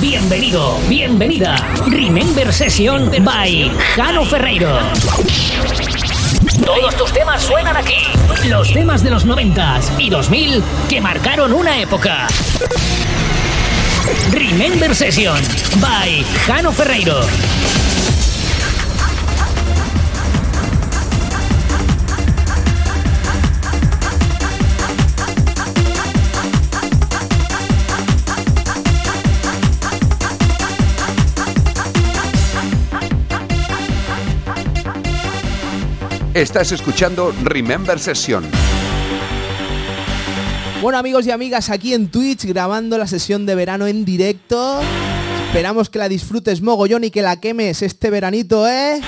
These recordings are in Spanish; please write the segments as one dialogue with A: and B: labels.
A: Bienvenido, bienvenida. Remember Session by Jano Ferreiro. Todos tus temas suenan aquí. Los temas de los 90 y 2000 que marcaron una época. Remember Session by Jano Ferreiro.
B: Estás escuchando Remember Session.
C: Bueno amigos y amigas, aquí en Twitch grabando la sesión de verano en directo. Esperamos que la disfrutes mogollón y que la quemes este veranito, ¿eh?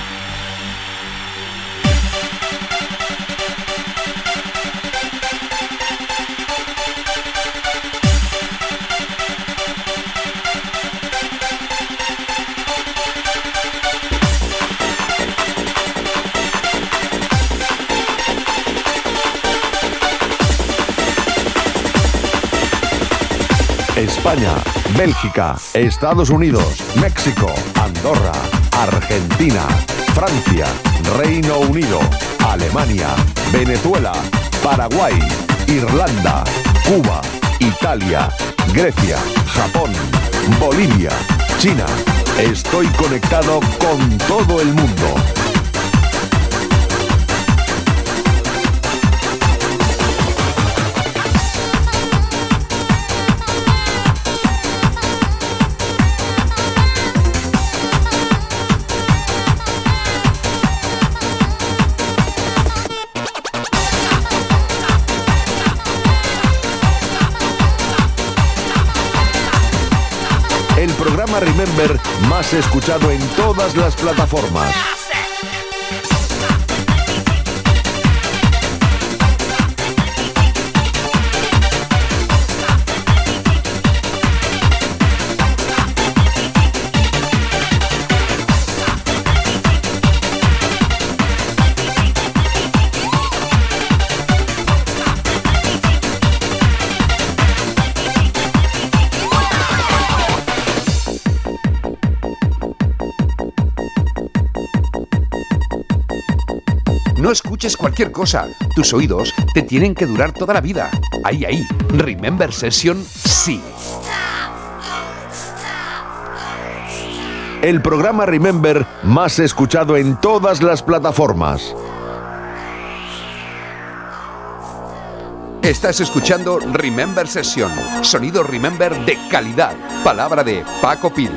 D: España, Bélgica, Estados Unidos, México, Andorra, Argentina, Francia, Reino Unido, Alemania, Venezuela, Paraguay, Irlanda, Cuba, Italia, Grecia, Japón, Bolivia, China. Estoy conectado con todo el mundo. Escuchado en todas las plataformas.
B: Escuches cualquier cosa. Tus oídos te tienen que durar toda la vida. Ahí, ahí. Remember Session, sí.
D: El programa Remember más escuchado en todas las plataformas.
B: Estás escuchando Remember Session. Sonido Remember de calidad. Palabra de Paco Pil.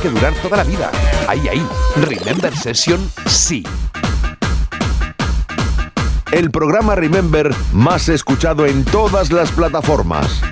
E: Que durar toda la vida. Ahí, ahí. Remember Session, sí.
D: El programa Remember más escuchado en todas las plataformas.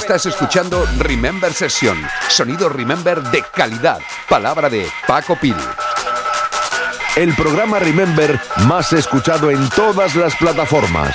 E: Estás escuchando Remember Session, sonido Remember de calidad, palabra de Paco Pil.
F: El programa Remember más escuchado en todas las plataformas.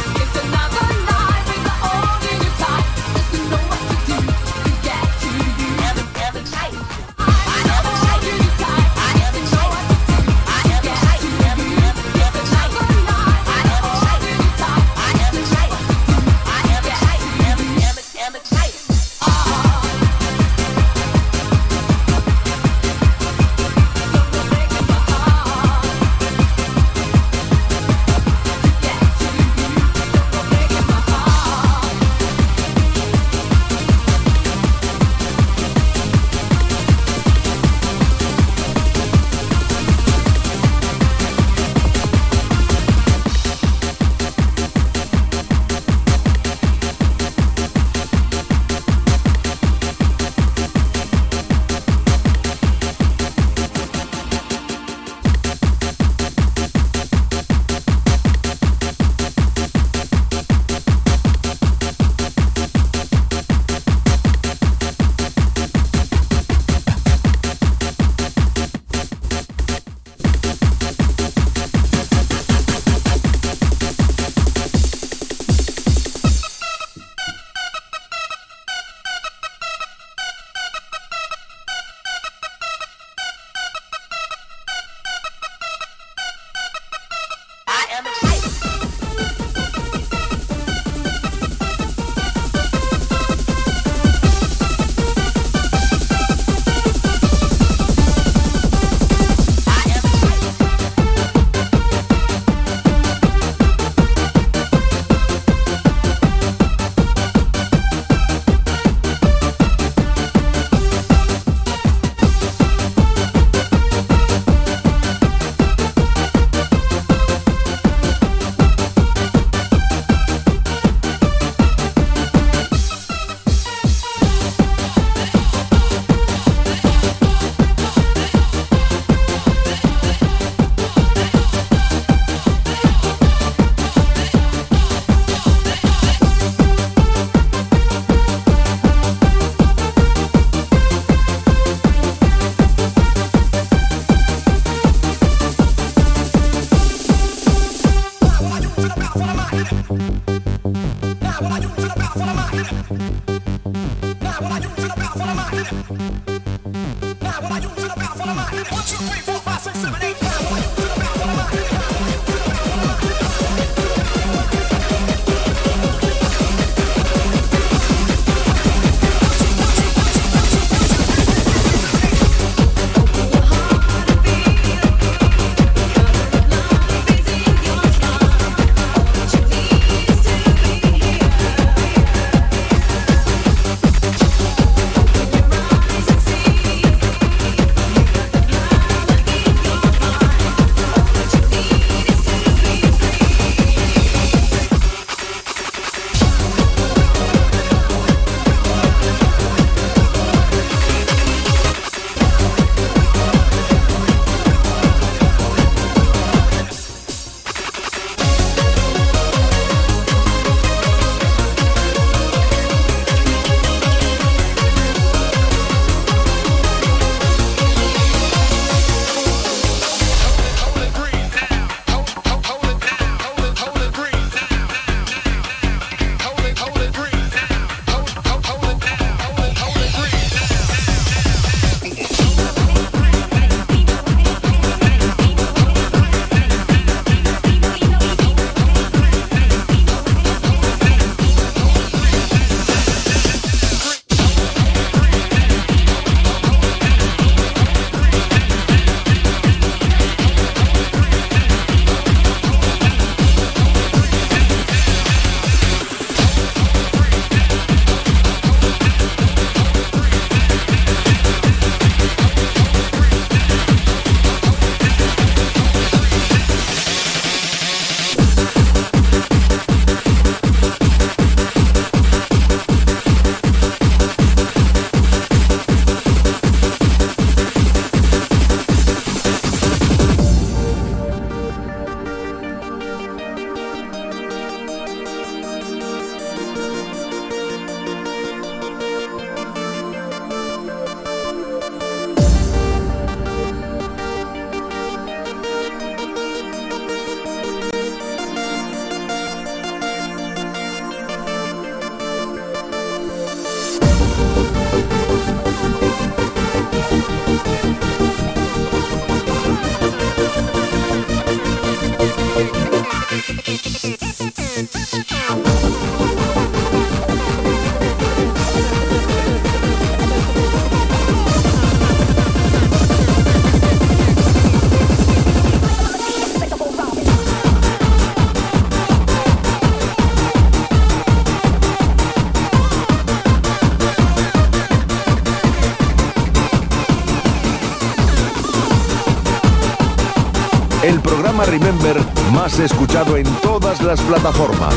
D: Más escuchado en todas las plataformas.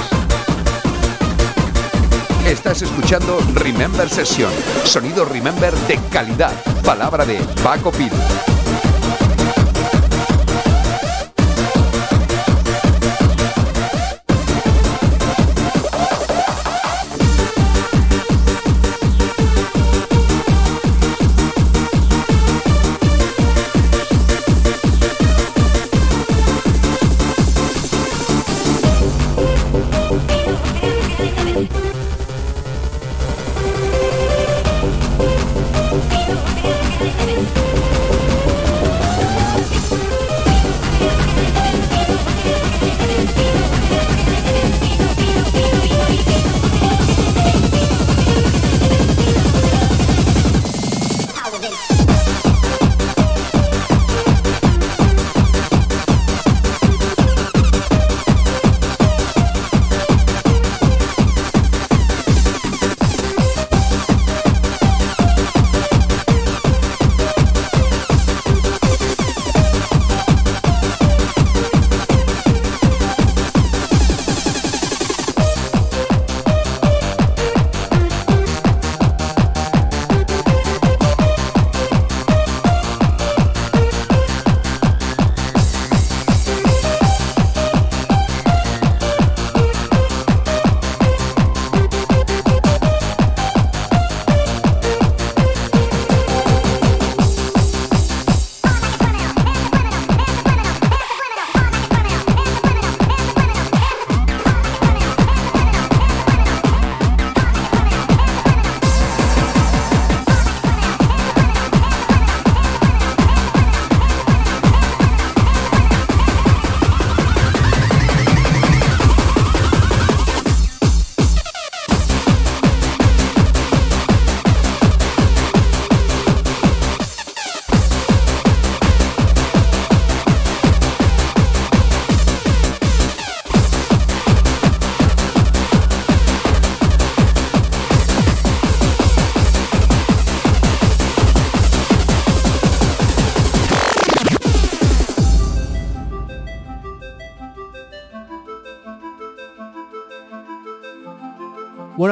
E: Estás escuchando Remember Session. Sonido Remember de calidad. Palabra de Paco Pil.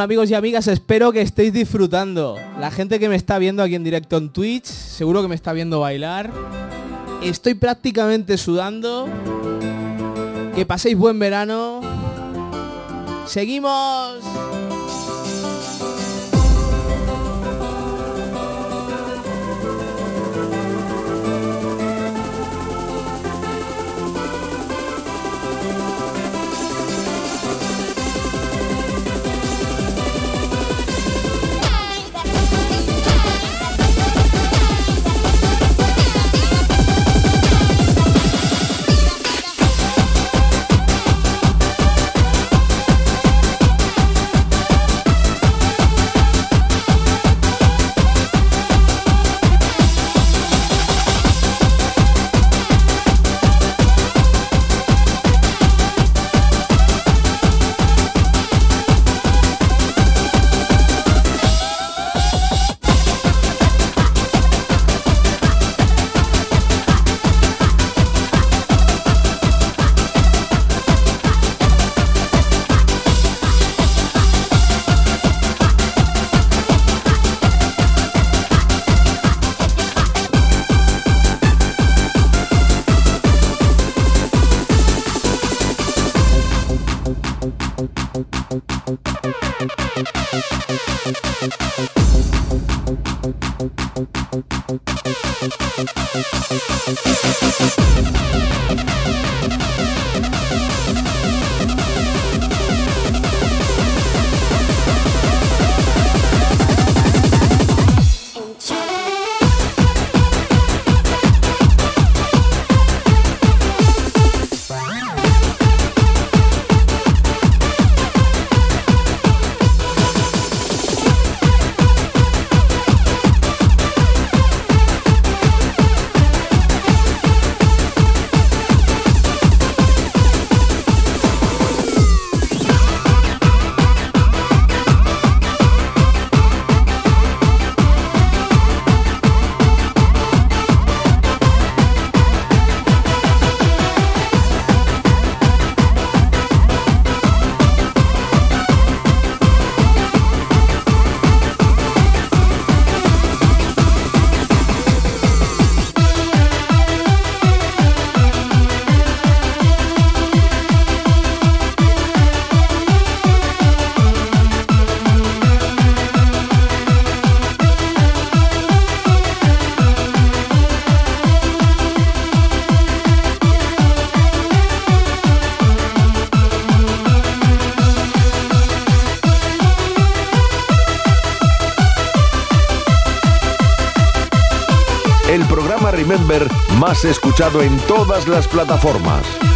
C: Amigos y amigas, espero que estéis disfrutando. La gente que me está viendo aquí en directo en Twitch, seguro que me está viendo bailar. Estoy prácticamente sudando. Que paséis buen verano. Seguimos.
G: más escuchado en todas las plataformas.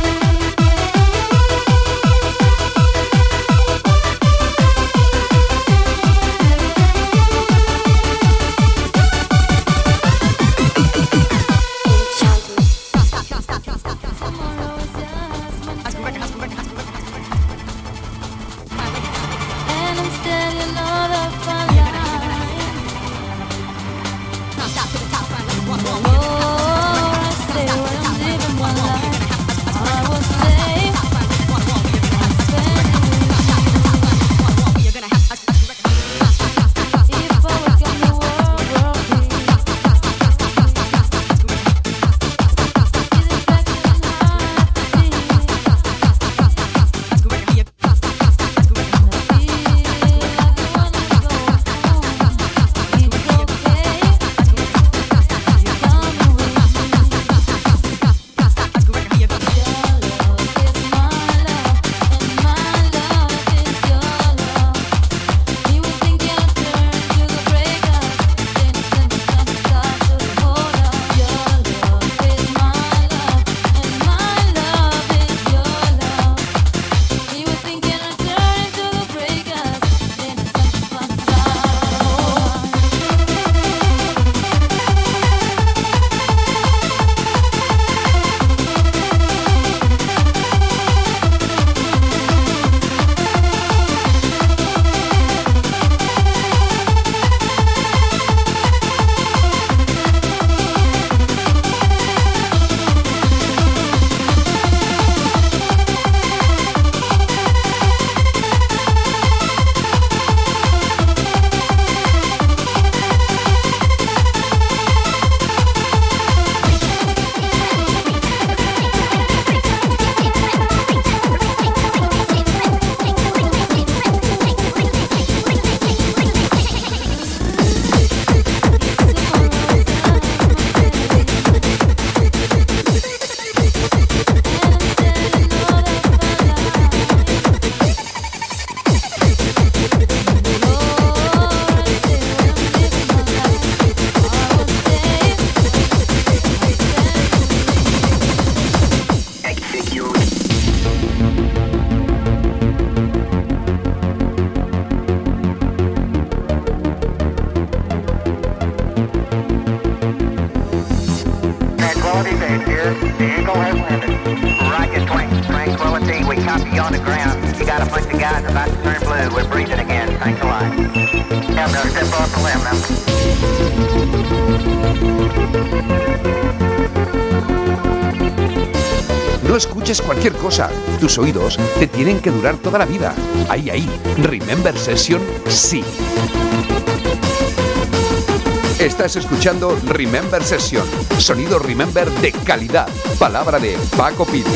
E: escuches cualquier cosa. Tus oídos te tienen que durar toda la vida. Ahí, ahí. Remember Session, sí. Estás escuchando Remember Session. Sonido Remember de calidad. Palabra de Paco
H: Pit.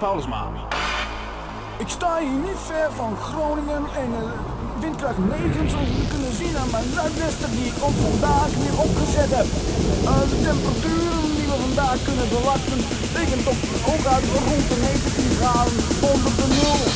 H: Paulusma.
B: Ik sta hier niet ver van Groningen en uh, windkracht 9, zoals we kunnen zien aan mijn luidwester die ik ook vandaag weer opgezet heb. Eh, de temperaturen die we vandaag kunnen verwachten, liggen toch ook uit rond de 19 graden onder de nul.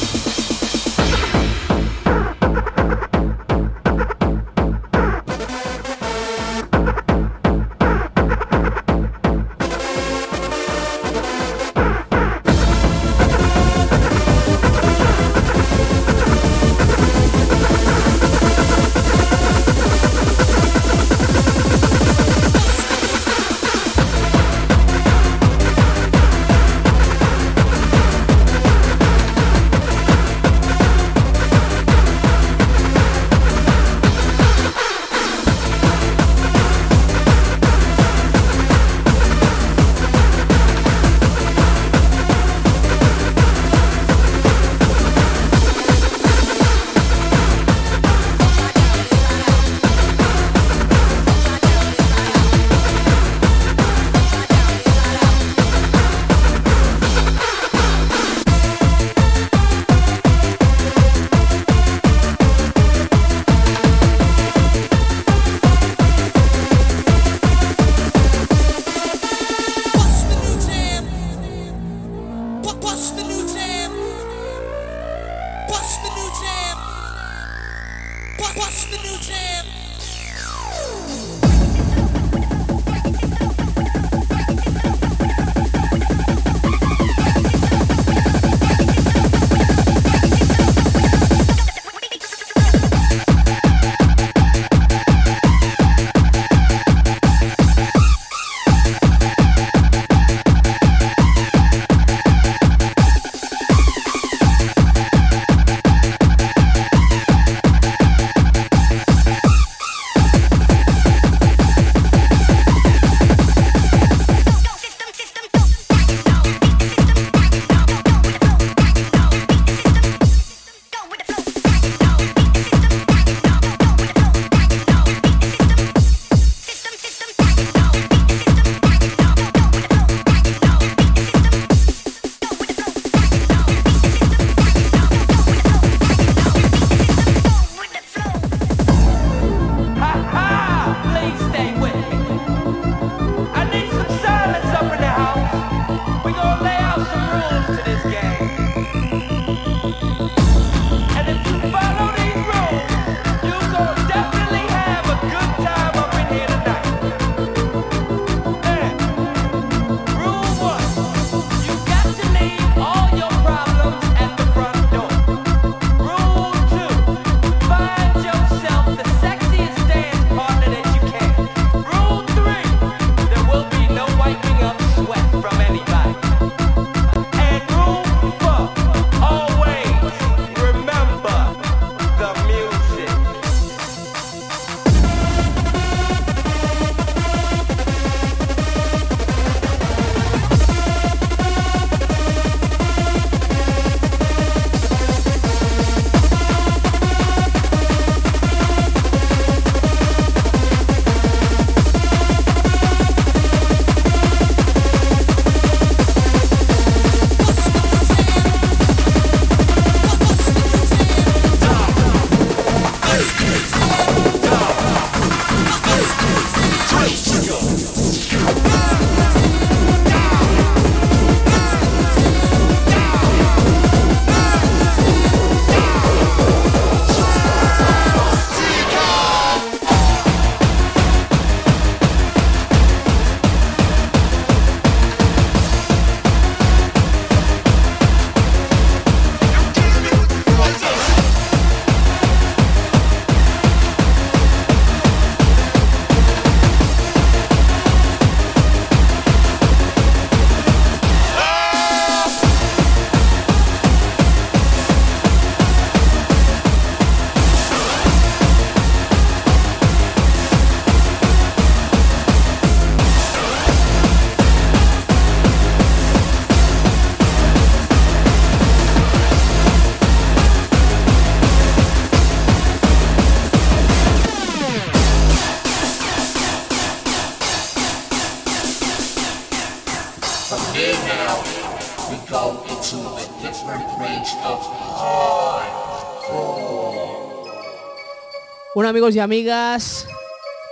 I: Amigos y amigas,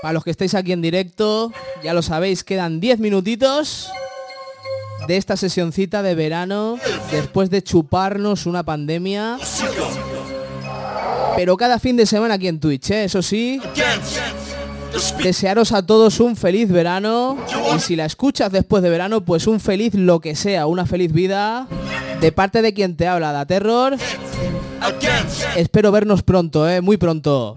I: para los que estáis aquí en directo, ya lo sabéis, quedan 10 minutitos de esta sesioncita de verano, después de chuparnos una pandemia. Pero cada fin de semana aquí en Twitch, ¿eh? eso sí. Desearos a todos un feliz verano y si la escuchas después de verano, pues un feliz lo que sea, una feliz vida de parte de quien te habla, Da Terror. Espero vernos pronto, ¿eh? muy pronto.